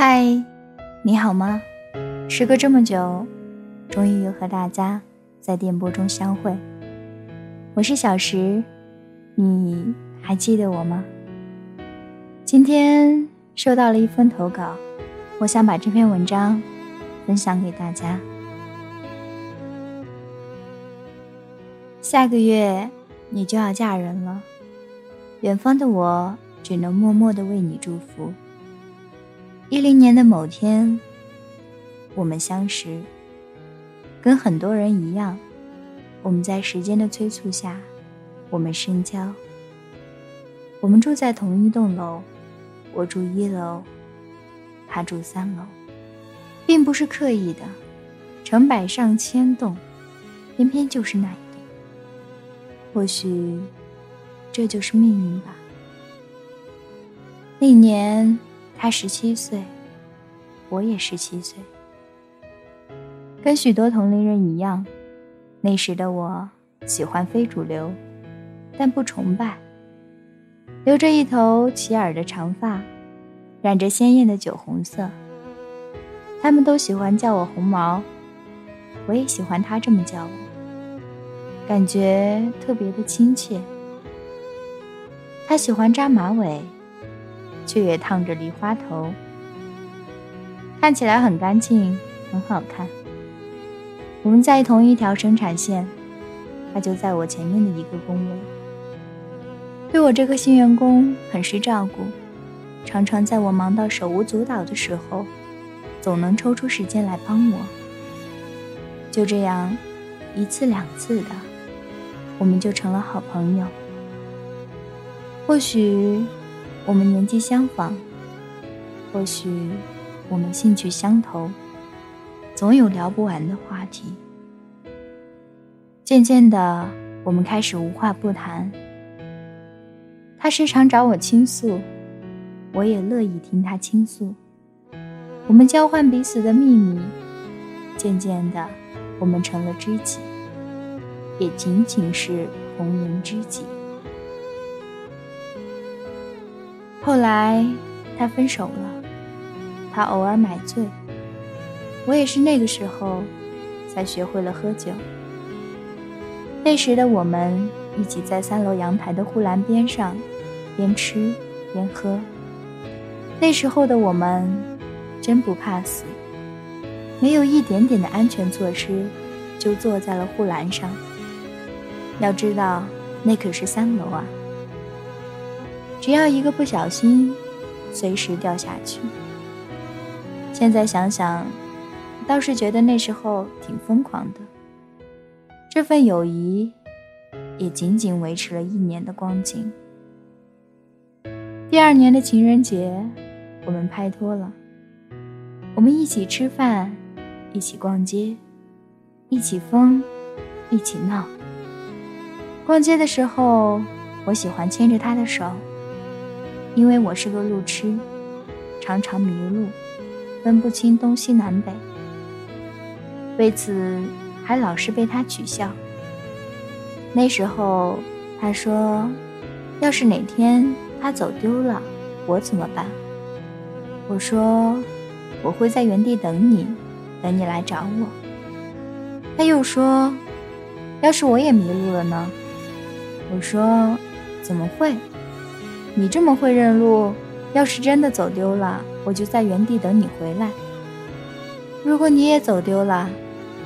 嗨，你好吗？时隔这么久，终于又和大家在电波中相会。我是小石，你还记得我吗？今天收到了一封投稿，我想把这篇文章分享给大家。下个月你就要嫁人了，远方的我只能默默的为你祝福。一零年的某天，我们相识。跟很多人一样，我们在时间的催促下，我们深交。我们住在同一栋楼，我住一楼，他住三楼，并不是刻意的。成百上千栋，偏偏就是那一栋。或许，这就是命运吧。那年。他十七岁，我也十七岁。跟许多同龄人一样，那时的我喜欢非主流，但不崇拜。留着一头齐耳的长发，染着鲜艳的酒红色。他们都喜欢叫我红毛，我也喜欢他这么叫我，感觉特别的亲切。他喜欢扎马尾。却也烫着梨花头，看起来很干净，很好看。我们在同一条生产线，他就在我前面的一个工位。对我这个新员工很是照顾，常常在我忙到手舞足蹈的时候，总能抽出时间来帮我。就这样，一次两次的，我们就成了好朋友。或许。我们年纪相仿，或许我们兴趣相投，总有聊不完的话题。渐渐的，我们开始无话不谈。他时常找我倾诉，我也乐意听他倾诉。我们交换彼此的秘密，渐渐的，我们成了知己，也仅仅是红颜知己。后来，他分手了。他偶尔买醉，我也是那个时候才学会了喝酒。那时的我们一起在三楼阳台的护栏边上，边吃边喝。那时候的我们真不怕死，没有一点点的安全措施，就坐在了护栏上。要知道，那可是三楼啊。只要一个不小心，随时掉下去。现在想想，倒是觉得那时候挺疯狂的。这份友谊，也仅仅维持了一年的光景。第二年的情人节，我们拍拖了。我们一起吃饭，一起逛街，一起疯，一起闹。逛街的时候，我喜欢牵着他的手。因为我是个路痴，常常迷路，分不清东西南北，为此还老是被他取笑。那时候他说：“要是哪天他走丢了，我怎么办？”我说：“我会在原地等你，等你来找我。”他又说：“要是我也迷路了呢？”我说：“怎么会？”你这么会认路，要是真的走丢了，我就在原地等你回来。如果你也走丢了，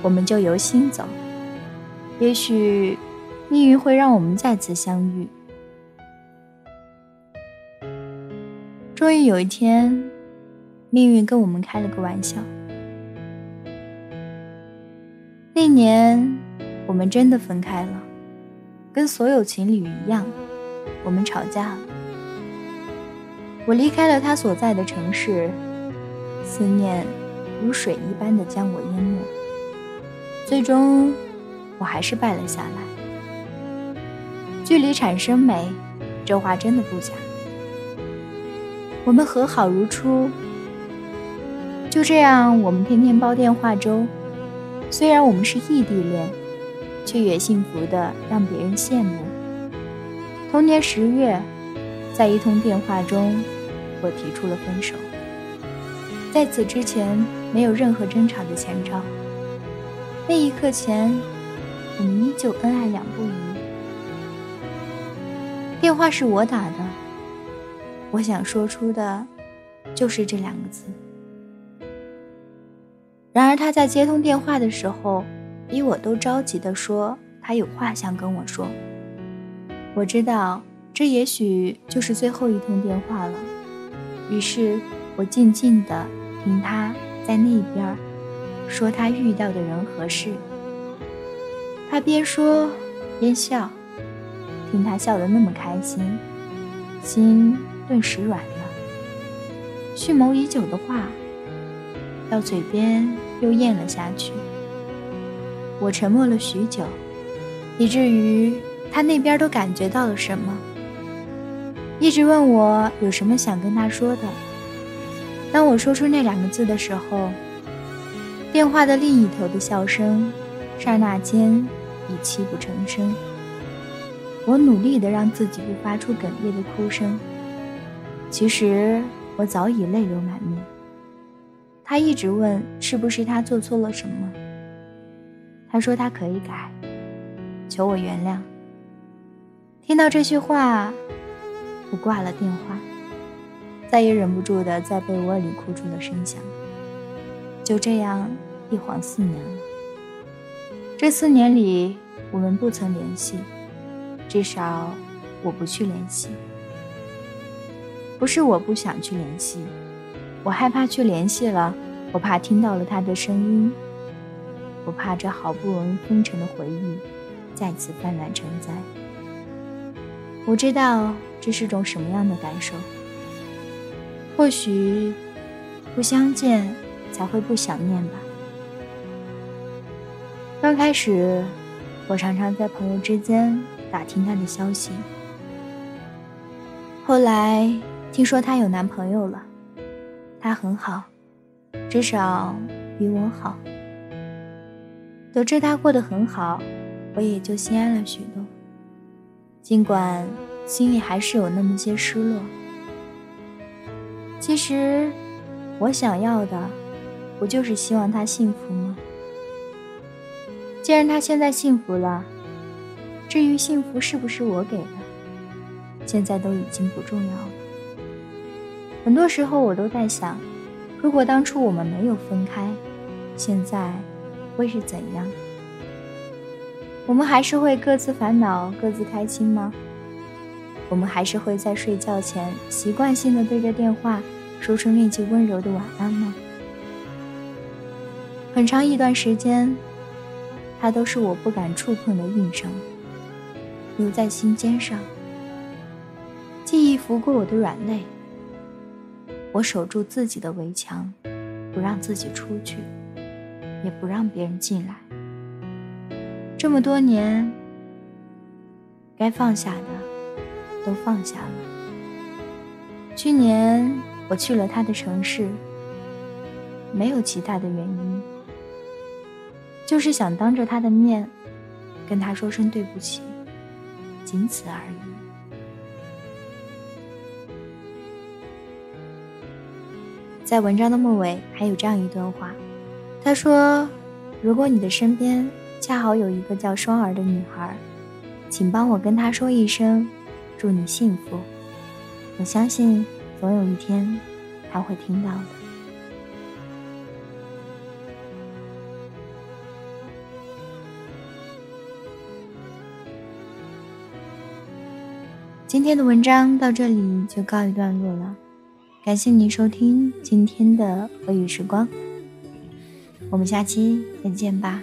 我们就由心走，也许命运会让我们再次相遇。终于有一天，命运跟我们开了个玩笑。那年，我们真的分开了，跟所有情侣一样，我们吵架了。我离开了他所在的城市，思念如水一般的将我淹没。最终，我还是败了下来。距离产生美，这话真的不假。我们和好如初，就这样，我们天天煲电话粥。虽然我们是异地恋，却也幸福的让别人羡慕。同年十月，在一通电话中。我提出了分手。在此之前没有任何争吵的前兆。那一刻前，我们依旧恩爱两不疑。电话是我打的，我想说出的，就是这两个字。然而他在接通电话的时候，比我都着急地说他有话想跟我说。我知道这也许就是最后一通电话了，于是我静静地听他在那边说他遇到的人和事。他边说边笑，听他笑得那么开心，心顿时软了。蓄谋已久的话。到嘴边又咽了下去。我沉默了许久，以至于他那边都感觉到了什么，一直问我有什么想跟他说的。当我说出那两个字的时候，电话的另一头的笑声，刹那间已泣不成声。我努力地让自己不发出哽咽的哭声，其实我早已泪流满面。他一直问是不是他做错了什么。他说他可以改，求我原谅。听到这句话，我挂了电话，再也忍不住的在被窝里哭出了声响。就这样一晃四年了。这四年里，我们不曾联系，至少我不去联系。不是我不想去联系。我害怕去联系了，我怕听到了他的声音，我怕这好不容易封尘的回忆再次泛滥成灾。我知道这是种什么样的感受。或许不相见才会不想念吧。刚开始，我常常在朋友之间打听他的消息，后来听说他有男朋友了。他很好，至少比我好。得知他过得很好，我也就心安了许多。尽管心里还是有那么些失落。其实，我想要的，不就是希望他幸福吗？既然他现在幸福了，至于幸福是不是我给的，现在都已经不重要了。很多时候，我都在想，如果当初我们没有分开，现在会是怎样？我们还是会各自烦恼、各自开心吗？我们还是会在睡觉前习惯性的对着电话说出那句温柔的晚安吗？很长一段时间，它都是我不敢触碰的硬伤，留在心尖上，记忆拂过我的软肋。我守住自己的围墙，不让自己出去，也不让别人进来。这么多年，该放下的都放下了。去年我去了他的城市，没有其他的原因，就是想当着他的面跟他说声对不起，仅此而已。在文章的末尾还有这样一段话，他说：“如果你的身边恰好有一个叫双儿的女孩，请帮我跟她说一声，祝你幸福。我相信总有一天，他会听到的。”今天的文章到这里就告一段落了。感谢您收听今天的俄语时光，我们下期再见吧。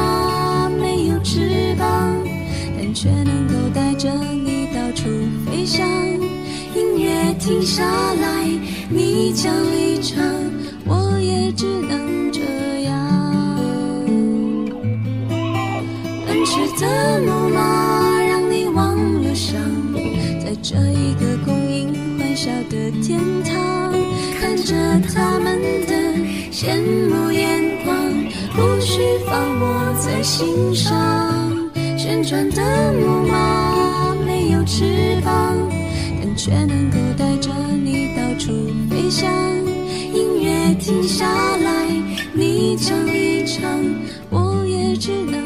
却能够带着你到处飞翔。音乐停下来，你将离场，我也只能这样。奔驰的木马让你忘了伤，在这一个供应欢笑的天堂，看着他们的羡慕眼光，不需放我在心上。旋转的木马没有翅膀，但却能够带着你到处飞翔。音乐停下来，你唱一唱，我也只能，